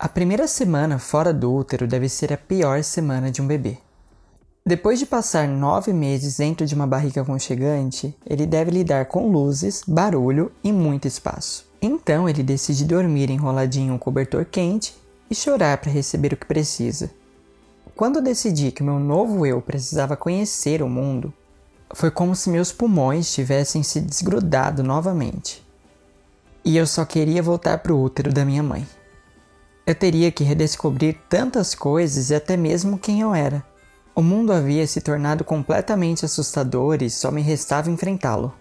A primeira semana fora do útero deve ser a pior semana de um bebê. Depois de passar nove meses dentro de uma barriga aconchegante, ele deve lidar com luzes, barulho e muito espaço. Então ele decide dormir enroladinho em um cobertor quente e chorar para receber o que precisa. Quando decidi que meu novo eu precisava conhecer o mundo, foi como se meus pulmões tivessem se desgrudado novamente. E eu só queria voltar para o útero da minha mãe. Eu teria que redescobrir tantas coisas e até mesmo quem eu era. O mundo havia se tornado completamente assustador e só me restava enfrentá-lo.